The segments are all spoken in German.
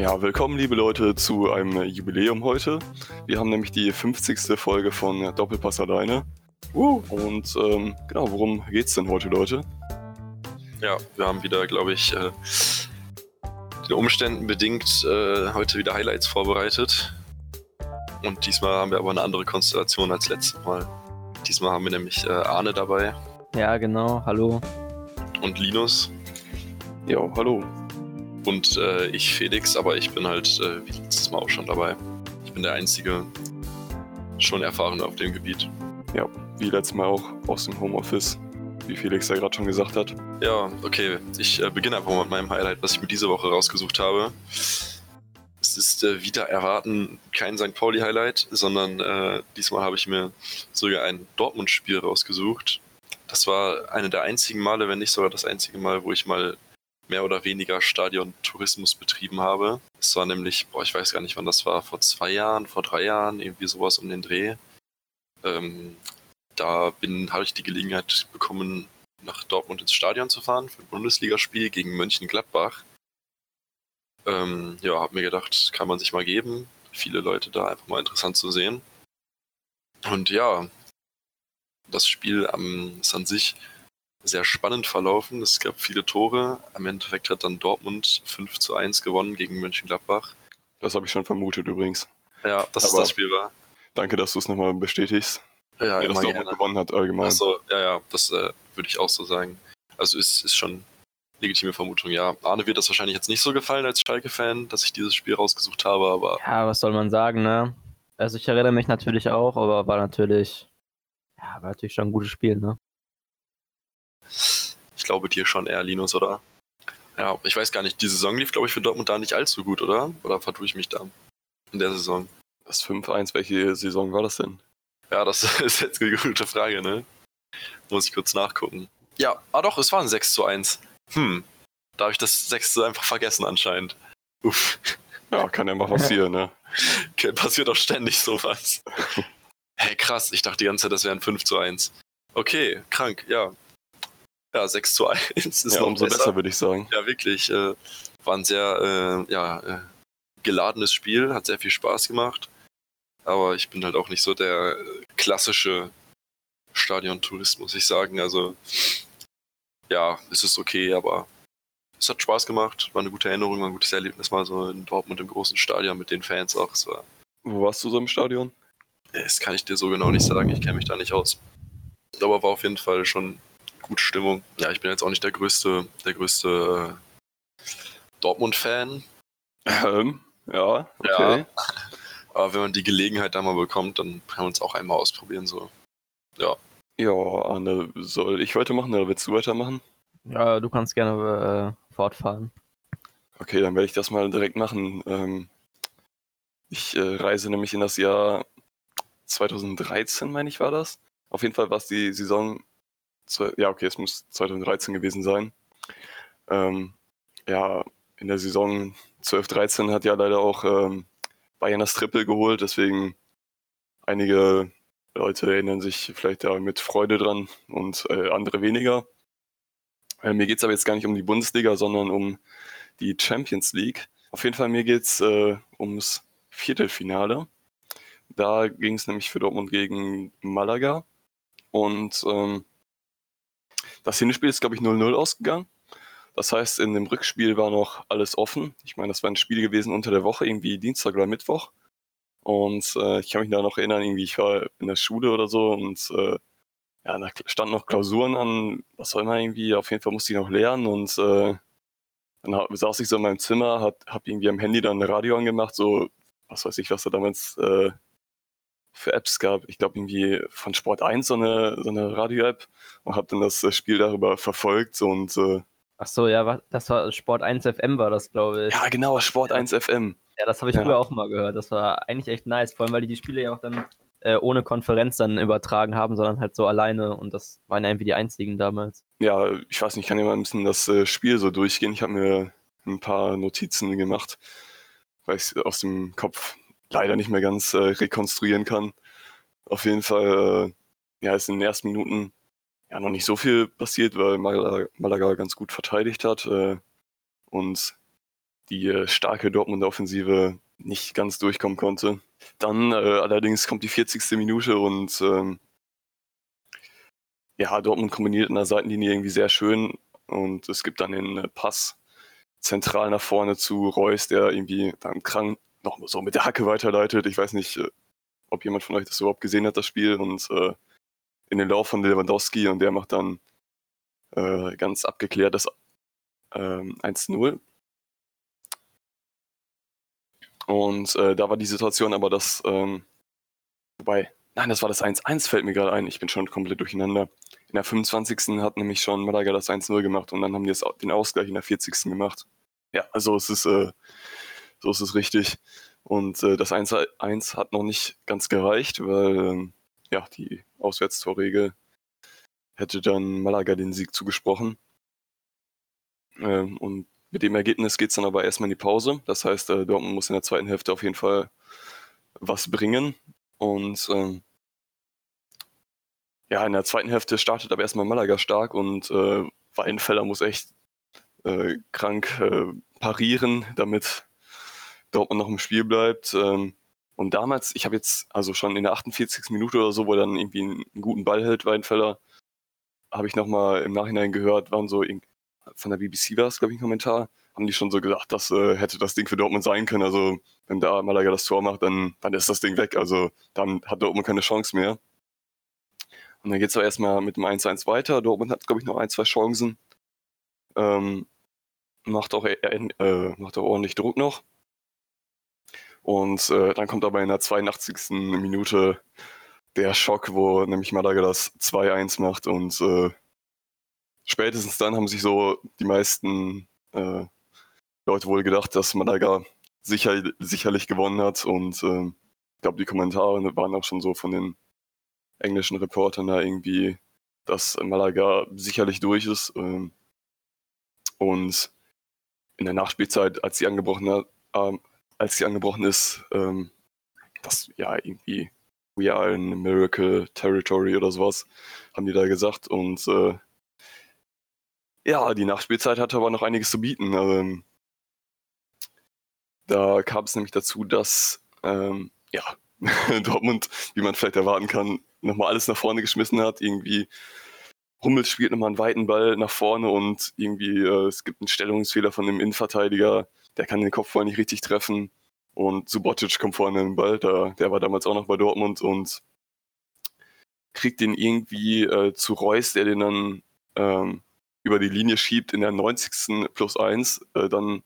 Ja, willkommen liebe Leute zu einem Jubiläum heute. Wir haben nämlich die 50. Folge von Doppelpass alleine. Uh. Und ähm, genau, worum geht's denn heute, Leute? Ja, wir haben wieder, glaube ich, äh, den Umständen bedingt äh, heute wieder Highlights vorbereitet. Und diesmal haben wir aber eine andere Konstellation als letztes Mal. Diesmal haben wir nämlich äh, Arne dabei Ja, genau. Hallo. und Linus Ja, hallo. Und äh, ich Felix, aber ich bin halt äh, wie letztes Mal auch schon dabei. Ich bin der einzige schon Erfahrene auf dem Gebiet. Ja, wie letztes Mal auch aus dem Homeoffice, wie Felix ja gerade schon gesagt hat. Ja, okay. Ich äh, beginne einfach mal mit meinem Highlight, was ich mir diese Woche rausgesucht habe. Es ist äh, wieder erwarten kein St. Pauli-Highlight, sondern äh, diesmal habe ich mir sogar ein Dortmund-Spiel rausgesucht. Das war eine der einzigen Male, wenn nicht sogar das einzige Mal, wo ich mal mehr oder weniger Stadion-Tourismus betrieben habe. Es war nämlich, boah, ich weiß gar nicht, wann das war, vor zwei Jahren, vor drei Jahren, irgendwie sowas um den Dreh. Ähm, da habe ich die Gelegenheit bekommen, nach Dortmund ins Stadion zu fahren für ein Bundesligaspiel gegen Mönchengladbach. Ähm, ja, habe mir gedacht, kann man sich mal geben. Viele Leute da einfach mal interessant zu sehen. Und ja, das Spiel am, ist an sich sehr spannend verlaufen. Es gab viele Tore. Am Endeffekt hat dann Dortmund 5 zu 1 gewonnen gegen Mönchengladbach. Das habe ich schon vermutet übrigens. Ja, dass es Aber- das Spiel war. Danke, dass du es nochmal bestätigst. Ja, Ja, dass Dortmund gerne. gewonnen hat allgemein. Achso, ja, ja, das äh, würde ich auch so sagen. Also ist, ist schon legitime Vermutung, ja. Arne wird das wahrscheinlich jetzt nicht so gefallen als Schalke-Fan, dass ich dieses Spiel rausgesucht habe, aber Ja, was soll man sagen, ne? Also ich erinnere mich natürlich auch, aber war natürlich, ja, war natürlich schon ein gutes Spiel, ne? Ich glaube dir schon eher, Linus, oder? Ja, ich weiß gar nicht, die Saison lief, glaube ich, für Dortmund da nicht allzu gut, oder? Oder vertue ich mich da in der Saison? Das 5-1, welche Saison war das denn? Ja, das ist jetzt eine gute Frage, ne? Muss ich kurz nachgucken. Ja, ah doch, es war ein 6 zu 1. Hm, da habe ich das 6 zu einfach vergessen anscheinend. Uff. Ja, kann ja mal passieren, ne? Okay, passiert doch ständig sowas. Hey, krass, ich dachte die ganze Zeit, das wären 5 zu 1. Okay, krank, ja. Ja, 6 zu 1 ist ja, noch umso besser. besser, würde ich sagen. Ja, wirklich. Äh, war ein sehr äh, ja, äh, geladenes Spiel, hat sehr viel Spaß gemacht. Aber ich bin halt auch nicht so der klassische Stadiontourist, muss ich sagen. Also, ja, es ist okay, aber es hat Spaß gemacht. War eine gute Erinnerung, war ein gutes Erlebnis mal so in Dortmund im großen Stadion mit den Fans auch. Es war Wo warst du so im Stadion? das kann ich dir so genau nicht sagen, ich kenne mich da nicht aus. Aber war auf jeden Fall schon gute Stimmung. Ja, ich bin jetzt auch nicht der größte, der größte äh, Dortmund-Fan. Ähm, ja, okay. Ja. Aber wenn man die Gelegenheit da mal bekommt, dann kann man es auch einmal ausprobieren. So. Ja, Arne, soll ich weitermachen oder willst du weitermachen? Ja, du kannst gerne äh, fortfahren. Okay, dann werde ich das mal direkt machen. Ähm, ich äh, reise nämlich in das Jahr 2013, meine ich, war das. Auf jeden Fall war es die Saison. Ja, okay, es muss 2013 gewesen sein. Ähm, ja, in der Saison 12, 13 hat ja leider auch ähm, Bayern das Triple geholt, deswegen einige Leute erinnern sich vielleicht da mit Freude dran und äh, andere weniger. Äh, mir geht es aber jetzt gar nicht um die Bundesliga, sondern um die Champions League. Auf jeden Fall, mir geht's äh, ums Viertelfinale. Da ging es nämlich für Dortmund gegen Malaga. Und ähm, das Hinspiel ist, glaube ich, 0-0 ausgegangen. Das heißt, in dem Rückspiel war noch alles offen. Ich meine, das war ein Spiel gewesen unter der Woche, irgendwie Dienstag oder Mittwoch. Und äh, ich kann mich da noch erinnern, irgendwie, ich war in der Schule oder so und äh, ja, da standen noch Klausuren an, was auch immer irgendwie. Auf jeden Fall musste ich noch lernen und äh, dann saß ich so in meinem Zimmer, hab, hab irgendwie am Handy dann ein Radio angemacht, so, was weiß ich, was da damals äh, für Apps gab. Ich glaube irgendwie von Sport 1 so eine, so eine Radio-App und hab dann das äh, Spiel darüber verfolgt und äh, Ach so, ja, das war Sport 1 FM war das, glaube ich. ja genau, Sport 1 FM. Ja, das habe ich Ja. früher auch mal gehört. Das war eigentlich echt nice, vor allem weil die die Spiele ja auch dann äh, ohne Konferenz dann übertragen haben, sondern halt so alleine und das waren ja irgendwie die einzigen damals. Ja, ich weiß nicht, ich kann ja mal ein bisschen das äh, Spiel so durchgehen. Ich habe mir ein paar Notizen gemacht, weil ich aus dem Kopf leider nicht mehr ganz äh, rekonstruieren kann. Auf jeden Fall, äh, ja, ist in den ersten Minuten ja noch nicht so viel passiert, weil Malaga, Malaga ganz gut verteidigt hat äh, und die äh, starke Dortmunder Offensive nicht ganz durchkommen konnte. Dann äh, allerdings kommt die 40. Minute und ähm, ja, Dortmund kombiniert in der Seitenlinie irgendwie sehr schön und es gibt dann den äh, Pass zentral nach vorne zu Reus, der irgendwie dann krank noch so mit der Hacke weiterleitet. Ich weiß nicht, äh, ob jemand von euch das überhaupt gesehen hat, das Spiel. Und äh, in den Lauf von Lewandowski und der macht dann äh, ganz abgeklärt das äh, 1-0. Und äh, da war die Situation aber, dass, ähm, wobei, nein, das war das 1-1, fällt mir gerade ein. Ich bin schon komplett durcheinander. In der 25. hat nämlich schon Malaga das 1-0 gemacht und dann haben die das, den Ausgleich in der 40. gemacht. Ja, also es ist, äh, so ist es richtig. Und äh, das 1-1 hat noch nicht ganz gereicht, weil ähm, ja, die Auswärtstorregel hätte dann Malaga den Sieg zugesprochen. Ähm, und mit dem Ergebnis geht es dann aber erstmal in die Pause. Das heißt, äh, Dortmund muss in der zweiten Hälfte auf jeden Fall was bringen. Und ähm, ja, in der zweiten Hälfte startet aber erstmal Malaga stark und äh, Weidenfeller muss echt äh, krank äh, parieren, damit Dortmund noch im Spiel bleibt. Ähm, und damals, ich habe jetzt, also schon in der 48. Minute oder so, wo er dann irgendwie einen, guten Ball hält, Weidenfeller, habe ich nochmal im Nachhinein gehört, waren so von der BBC war es, glaube ich, ein Kommentar, haben die schon so gesagt, das äh, hätte das Ding für Dortmund sein können. Also wenn da Malaga das Tor macht, dann, dann ist das Ding weg. Also dann hat Dortmund keine Chance mehr. Und dann geht es auch erstmal mit dem 1-1 weiter. Dortmund hat, glaube ich, noch ein, zwei Chancen. Ähm, macht, auch, äh, äh, macht auch ordentlich Druck noch. Und äh, dann kommt aber in der 82. Minute der Schock, wo nämlich Malaga das 2-1 macht und äh, spätestens dann haben sich so die meisten äh, Leute wohl gedacht, dass Malaga sicher, sicherlich gewonnen hat und äh, ich glaube, die Kommentare waren auch schon so von den englischen Reportern da irgendwie, dass Malaga sicherlich durch ist. Ähm, und in der Nachspielzeit, als sie angebrochen hat, als sie angebrochen ist, ähm, das ja irgendwie We are in Miracle Territory oder sowas, haben die da gesagt. Und äh, ja, die Nachspielzeit hatte aber noch einiges zu bieten. Ähm, da kam es nämlich dazu, dass ähm, ja, Dortmund, wie man vielleicht erwarten kann, nochmal alles nach vorne geschmissen hat. Irgendwie Hummels spielt nochmal einen weiten Ball nach vorne und irgendwie äh, es gibt einen Stellungsfehler von dem Innenverteidiger, der kann den Kopfball nicht richtig treffen. Und Subotic kommt vorne in den Ball, der, der war damals auch noch bei Dortmund und kriegt den irgendwie äh, zu Reus, der den dann ähm, über die Linie schiebt in der 90. plus 1, äh, dann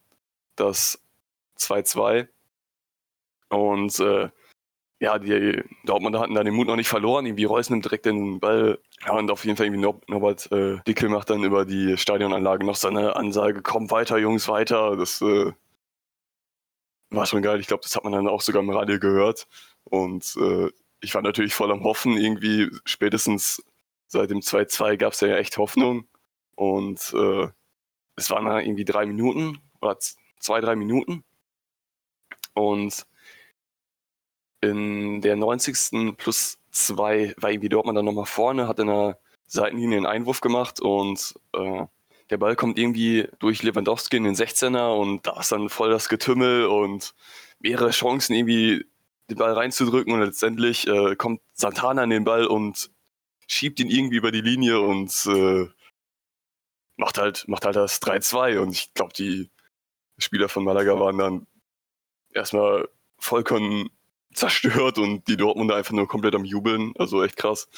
das 2-2. Und äh, ja, die Dortmunder hatten da den Mut noch nicht verloren. Irgendwie Reus nimmt direkt den Ball. Ja, und auf jeden Fall irgendwie Norbert äh, Dickel macht dann über die Stadionanlage noch seine Ansage, komm weiter, Jungs, weiter. Das äh, war schon geil. Ich glaube, das hat man dann auch sogar im Radio gehört. Und äh, ich war natürlich voll am Hoffen. Irgendwie spätestens seit dem 2-2 gab es ja echt Hoffnung. Und äh, es waren dann irgendwie drei Minuten oder zwei, drei Minuten. Und in der 90. plus zwei war irgendwie Dortmund dann nochmal vorne, hat in der Seitenlinie einen Einwurf gemacht und äh, der Ball kommt irgendwie durch Lewandowski in den 16er und da ist dann voll das Getümmel und mehrere Chancen irgendwie den Ball reinzudrücken und letztendlich äh, kommt Santana an den Ball und schiebt ihn irgendwie über die Linie und äh, macht halt macht halt das 3-2 und ich glaube die Spieler von Malaga waren dann erstmal vollkommen zerstört und die Dortmunder einfach nur komplett am Jubeln. Also echt krass.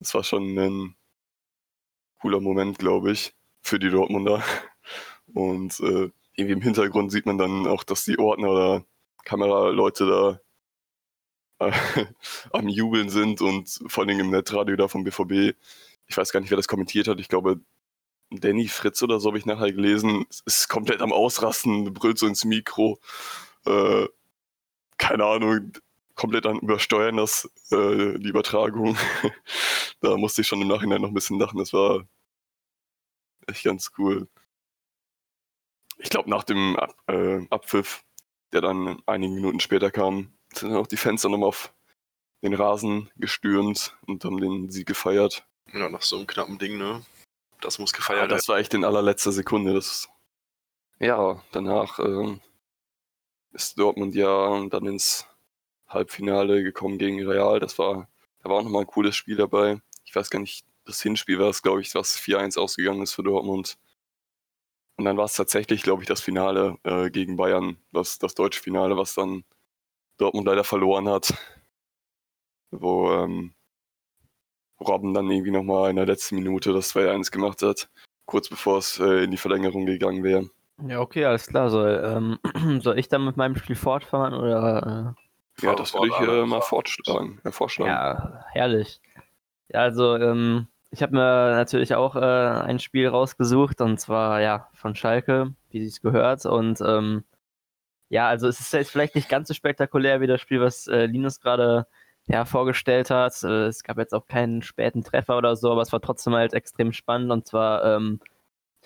Das war schon ein cooler Moment, glaube ich, für die Dortmunder. Und äh, irgendwie im Hintergrund sieht man dann auch, dass die Ordner oder Kameraleute da äh, am Jubeln sind und vor allem im Netradio da vom BVB. Ich weiß gar nicht, wer das kommentiert hat. Ich glaube, Danny Fritz oder so habe ich nachher gelesen. Ist komplett am Ausrasten, brüllt so ins Mikro. Äh, keine Ahnung, komplett an übersteuern das, äh, die Übertragung. da musste ich schon im Nachhinein noch ein bisschen lachen. Das war echt ganz cool. Ich glaube, nach dem Ab äh, Abpfiff, der dann einige Minuten später kam, sind dann auch die Fans dann nochmal auf den Rasen gestürmt und haben den Sieg gefeiert. Ja, nach so einem knappen Ding, ne? Das muss gefeiert werden. Ja, das war echt in allerletzter Sekunde. Das Ja, danach ähm, ist Dortmund ja dann ins Halbfinale gekommen gegen Real. Das war, da war auch nochmal ein cooles Spiel dabei. Ich weiß gar nicht, das Hinspiel war es, glaube ich, was 4-1 ausgegangen ist für Dortmund. Und dann war es tatsächlich, glaube ich, das Finale äh, gegen Bayern, das, das deutsche Finale, was dann Dortmund leider verloren hat. Wo ähm, Robben dann irgendwie nochmal in der letzten Minute das 2-1 gemacht hat, kurz bevor es äh, in die Verlängerung gegangen wäre. Ja, okay, alles klar. Soll, ähm, soll ich dann mit meinem Spiel fortfahren oder? Äh? Ja, das würde ich äh, mal fortschlagen, äh, vorschlagen. Ja, herrlich. Ja, also ähm, ich habe mir natürlich auch äh, ein Spiel rausgesucht und zwar ja von Schalke, wie sie es gehört. Und ähm, ja, also es ist jetzt vielleicht nicht ganz so spektakulär wie das Spiel, was äh, Linus gerade ja, vorgestellt hat. Äh, es gab jetzt auch keinen späten Treffer oder so, aber es war trotzdem halt extrem spannend. Und zwar ähm,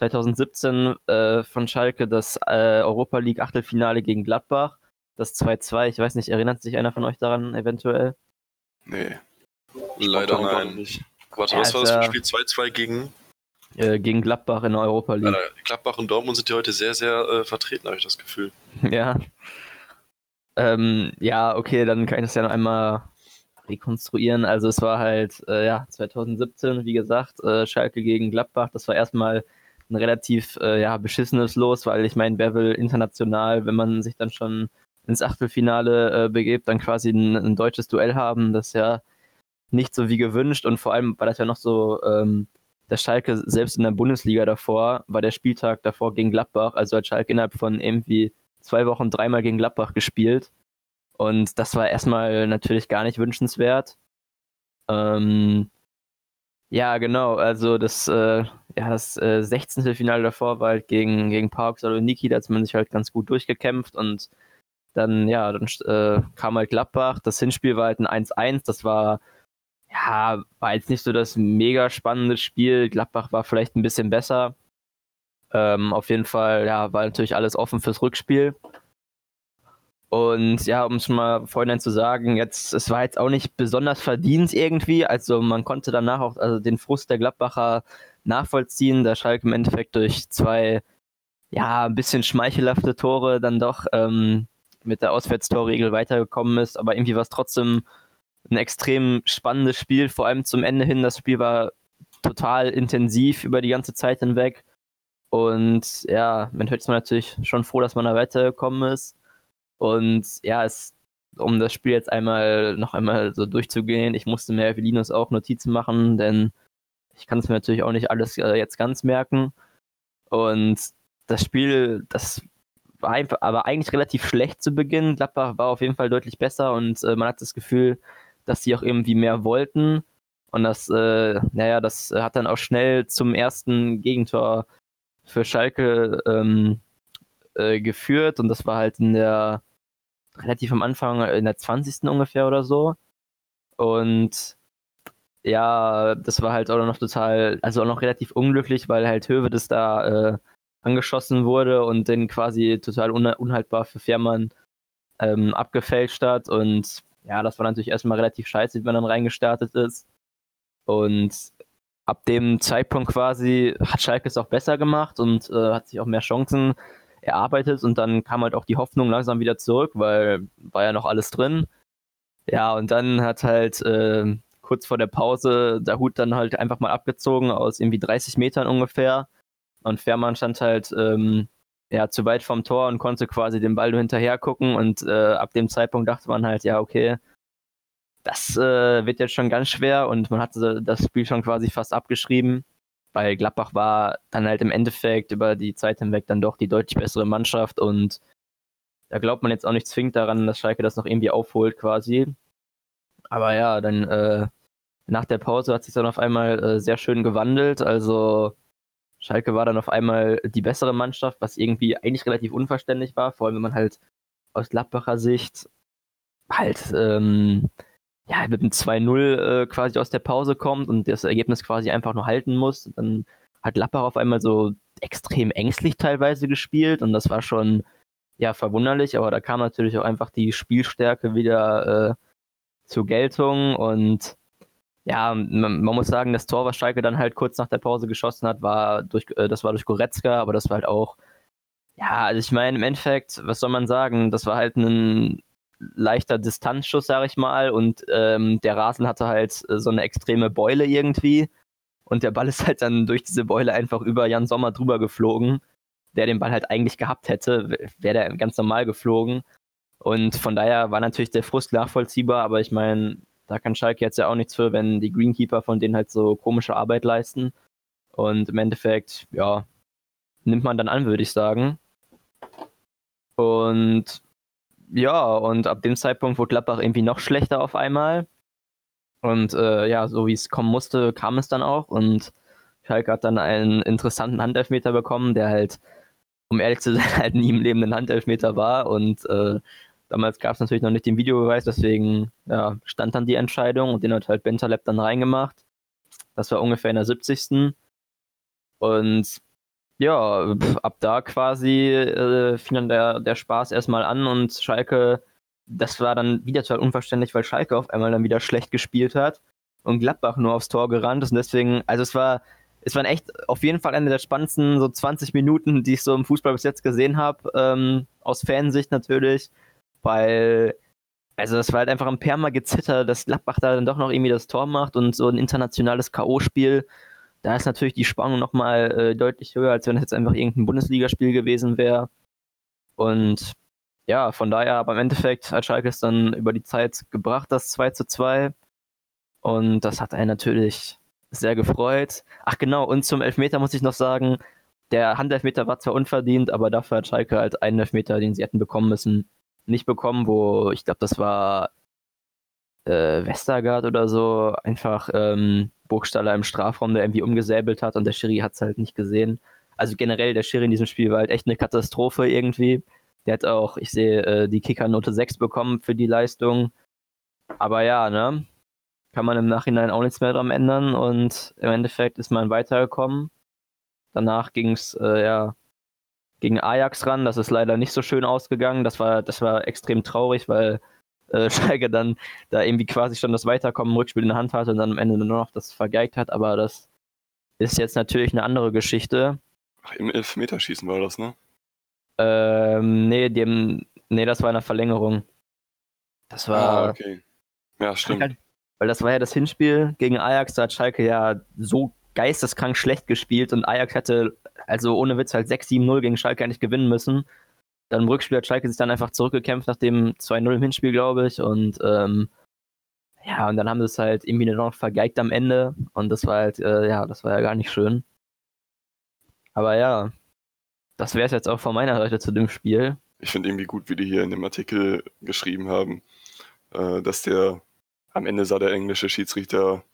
2017 äh, von Schalke das äh, Europa League Achtelfinale gegen Gladbach. Das 2-2. Ich weiß nicht, erinnert sich einer von euch daran eventuell? Nee. Leider nein. Nicht. Warte, ja, was war das für ein Spiel? 2-2 gegen? Äh, gegen Gladbach in der Europa League. Alter, Gladbach und Dortmund sind ja heute sehr, sehr äh, vertreten, habe ich das Gefühl. Ja. Ähm, ja, okay, dann kann ich das ja noch einmal rekonstruieren. Also es war halt, äh, ja, 2017, wie gesagt, äh, Schalke gegen Gladbach. Das war erstmal ein relativ äh, ja, beschissenes Los, weil ich meine, wer will international, wenn man sich dann schon ins Achtelfinale äh, begebt, dann quasi ein, ein, deutsches Duell haben. Das ja nicht so wie gewünscht und vor allem war das ja noch so, ähm, der Schalke selbst in der Bundesliga davor, war der Spieltag davor gegen Gladbach, also hat Schalke innerhalb von irgendwie zwei Wochen dreimal gegen Gladbach gespielt. Und das war erstmal natürlich gar nicht wünschenswert. Ähm, ja, genau, also das, äh, ja, das äh, 16. Finale davor war halt gegen, gegen Park Saloniki, da hat man sich halt ganz gut durchgekämpft und dann, ja, dann äh, kam halt Gladbach. Das Hinspiel war halt ein 1-1, das war ja, war jetzt nicht so das mega spannende Spiel. Gladbach war vielleicht ein bisschen besser. Ähm, auf jeden Fall, ja, war natürlich alles offen fürs Rückspiel. Und ja, um es mal vorhin zu sagen, jetzt, es war jetzt auch nicht besonders verdient irgendwie. Also man konnte danach auch also den Frust der Gladbacher nachvollziehen, da Schalke im Endeffekt durch zwei, ja, ein bisschen schmeichelhafte Tore dann doch ähm, mit der Auswärtstorregel weitergekommen ist. Aber irgendwie war es trotzdem ein extrem spannendes Spiel, vor allem zum Ende hin. Das Spiel war total intensiv über die ganze Zeit hinweg. Und ja, man hört es natürlich schon froh, dass man da weitergekommen ist. Und ja, es, um das Spiel jetzt einmal noch einmal so durchzugehen, ich musste mir für Linus auch Notizen machen, denn ich kann es mir natürlich auch nicht alles äh, jetzt ganz merken. Und das Spiel, das war einfach, aber eigentlich relativ schlecht zu Beginn. Gladbach war auf jeden Fall deutlich besser und äh, man hat das Gefühl, dass sie auch irgendwie mehr wollten. Und das, äh, naja, das hat dann auch schnell zum ersten Gegentor für Schalke ähm, äh, geführt. Und das war halt in der, relativ am Anfang, in der 20. ungefähr oder so. Und ja, das war halt auch noch total, also auch noch relativ unglücklich, weil halt Hövedes da äh, angeschossen wurde und den quasi total un unhaltbar für Fährmann ähm, abgefälscht hat. Und ja, das war natürlich erstmal relativ scheiße, wie man dann reingestartet ist. Und ab dem Zeitpunkt quasi hat Schalke es auch besser gemacht und äh, hat sich auch mehr Chancen erarbeitet und dann kam halt auch die Hoffnung langsam wieder zurück, weil war ja noch alles drin. Ja, und dann hat halt äh, kurz vor der Pause der Hut dann halt einfach mal abgezogen aus irgendwie 30 Metern ungefähr. Und Fährmann stand halt ähm, ja, zu weit vom Tor und konnte quasi den Ball nur hinterher gucken. Und äh, ab dem Zeitpunkt dachte man halt, ja, okay, das äh, wird jetzt schon ganz schwer und man hatte das Spiel schon quasi fast abgeschrieben, weil Gladbach war dann halt im Endeffekt über die Zeit hinweg dann doch die deutlich bessere Mannschaft und da glaubt man jetzt auch nicht zwingend daran, dass Schalke das noch irgendwie aufholt quasi. Aber ja, dann äh, nach der Pause hat sich dann auf einmal äh, sehr schön gewandelt. Also Schalke war dann auf einmal die bessere Mannschaft, was irgendwie eigentlich relativ unverständlich war, vor allem wenn man halt aus Gladbacher Sicht halt ähm, ja, mit einem 2-0 äh, quasi aus der Pause kommt und das Ergebnis quasi einfach nur halten muss. Dann hat Gladbach auf einmal so extrem ängstlich teilweise gespielt und das war schon ja verwunderlich, aber da kam natürlich auch einfach die Spielstärke wieder äh, zur Geltung und ja, man, man, muss sagen, das Tor, was Schalke dann halt kurz nach der Pause geschossen hat, war durch, äh, das war durch Goretzka, aber das war halt auch Ja, also ich meine, im Endeffekt, was soll man sagen? Das war halt ein leichter Distanzschuss, sag ich mal, und ähm, der Rasen hatte halt äh, so eine extreme Beule irgendwie. Und der Ball ist halt dann durch diese Beule einfach über Jan Sommer drüber geflogen, der den Ball halt eigentlich gehabt hätte, wäre der ganz normal geflogen. Und von daher war natürlich der Frust nachvollziehbar, aber ich meine, da kann Schalke jetzt ja auch nichts für, wenn die Greenkeeper von denen halt so komische Arbeit leisten. Und im Endeffekt, ja, nimmt man dann an, würde ich sagen. Und ja, und ab dem Zeitpunkt wurde Gladbach irgendwie noch schlechter auf einmal. Und äh, ja, so wie es kommen musste, kam es dann auch. Und Schalke hat dann einen interessanten Handelfmeter bekommen, der halt, um ehrlich zu sein, halt nie im Leben ein Handelfmeter war. Und äh, damals gab es natürlich noch nicht den Videobeweis, deswegen ja, stand dann die Entscheidung und den hat halt Bentaleb dann reingemacht. Das war ungefähr in der 70. Und ja, ab da quasi äh, fing dann der, der Spaß erstmal an und Schalke, das war dann wieder total unverständlich, weil Schalke auf einmal dann wieder schlecht gespielt hat und Gladbach nur aufs Tor gerannt ist und deswegen, also es war, es waren echt auf jeden Fall eine der spannendsten so 20 Minuten, die ich so im Fußball bis jetzt gesehen habe, ähm, aus Fansicht natürlich, weil also das war halt einfach ein Perma gezitter, dass Gladbach da dann doch noch irgendwie das Tor macht und so ein internationales K.O.-Spiel da ist natürlich die Spannung nochmal äh, deutlich höher, als wenn es jetzt einfach irgendein Bundesligaspiel gewesen wäre. Und ja, von daher, aber im Endeffekt hat Schalke es dann über die Zeit gebracht, das 2 zu 2. Und das hat einen natürlich sehr gefreut. Ach genau, und zum Elfmeter muss ich noch sagen, der Handelfmeter war zwar unverdient, aber dafür hat Schalke halt einen Elfmeter, den sie hätten bekommen müssen, nicht bekommen, wo ich glaube, das war äh, Westergaard oder so, einfach ähm, Burgstaller im Strafraum, der irgendwie umgesäbelt hat und der Schiri hat es halt nicht gesehen. Also generell, der Schiri in diesem Spiel war halt echt eine Katastrophe irgendwie. Der hat auch, ich sehe, äh, die Kicker-Note 6 bekommen für die Leistung. Aber ja, ne? Kann man im Nachhinein auch nichts mehr dran ändern und im Endeffekt ist man weitergekommen. Danach ging es äh, ja gegen Ajax ran. Das ist leider nicht so schön ausgegangen. Das war, das war extrem traurig, weil äh, Schalke dann da irgendwie quasi schon das Weiterkommen im Rückspiel in der Hand hatte und dann am Ende nur noch das vergeigt hat, aber das ist jetzt natürlich eine andere Geschichte. Ach, im Elfmeterschießen war das, ne? Ähm, nee, dem, nee, das war in der Verlängerung. Das war. Ah, okay. Ja, stimmt. weil das war ja das Hinspiel gegen Ajax, da hat Schalke ja so geisteskrank schlecht gespielt und Ajax hätte also ohne Witz halt 6-7-0 gegen Schalke eigentlich gewinnen müssen. Dann im Rückspiel hat Schalke sich dann einfach zurückgekämpft nach dem 2-0 im Hinspiel, glaube ich. Und ähm, ja, und dann haben sie es halt irgendwie noch vergeigt am Ende. Und das war halt, äh, ja, das war ja gar nicht schön. Aber ja, das wäre es jetzt auch von meiner Seite zu dem Spiel. Ich finde irgendwie gut, wie die hier in dem Artikel geschrieben haben, äh, dass der am Ende sah der englische Schiedsrichter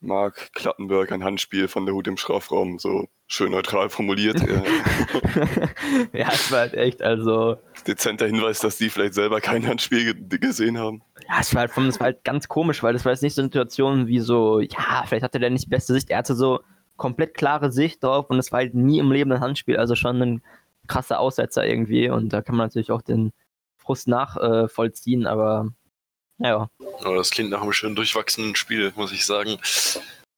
Mark Klattenberg ein Handspiel von der Hut im Strafraum, so schön neutral formuliert. ja, es war halt echt, also. Dezenter Hinweis, dass die vielleicht selber kein Handspiel gesehen haben. Ja, es war, halt, es war halt ganz komisch, weil das war jetzt nicht so eine Situation wie so, ja, vielleicht hatte der nicht die beste Sicht. Er hatte so komplett klare Sicht drauf und es war halt nie im Leben ein Handspiel, also schon ein krasser Aussetzer irgendwie und da kann man natürlich auch den Frust nachvollziehen, äh, aber ja. Aber das klingt nach einem schön durchwachsenen Spiel, muss ich sagen.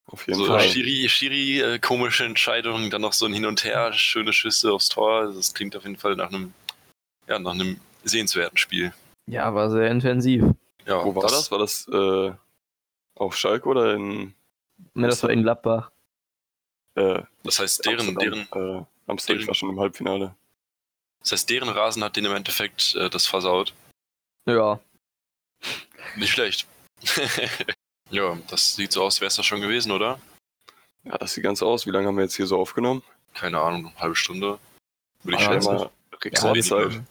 Auf jeden so Fall. Schiri, Schiri, äh, komische Entscheidungen, dann noch so ein Hin und Her, schöne Schüsse aufs Tor. Das klingt auf jeden Fall nach einem, ja, nach einem sehenswerten Spiel. Ja, war sehr intensiv. Ja, Wo war das? War das äh, auf Schalke oder in. Ne, das war in Gladbach. Äh, das heißt, deren. deren, äh, Amsterdam deren, war schon im Halbfinale. Das heißt, deren Rasen hat den im Endeffekt äh, das versaut. Ja. Nicht schlecht. ja, das sieht so aus, wäre es das schon gewesen, oder? Ja, das sieht ganz aus. Wie lange haben wir jetzt hier so aufgenommen? Keine Ahnung, eine halbe Stunde. Würde ich ah, schätzen. Rekordzeit.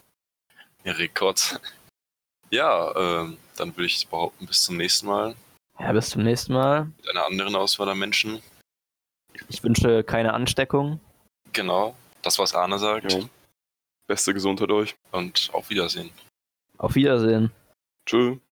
Ja, Rekord. Ja, ähm, dann würde ich behaupten, bis zum nächsten Mal. Ja, bis zum nächsten Mal. Mit einer anderen Auswahl an Menschen. Ich wünsche keine Ansteckung. Genau, das, was Arne sagt. Ja. Beste Gesundheit euch. Und auf Wiedersehen. Auf Wiedersehen. Tschüss.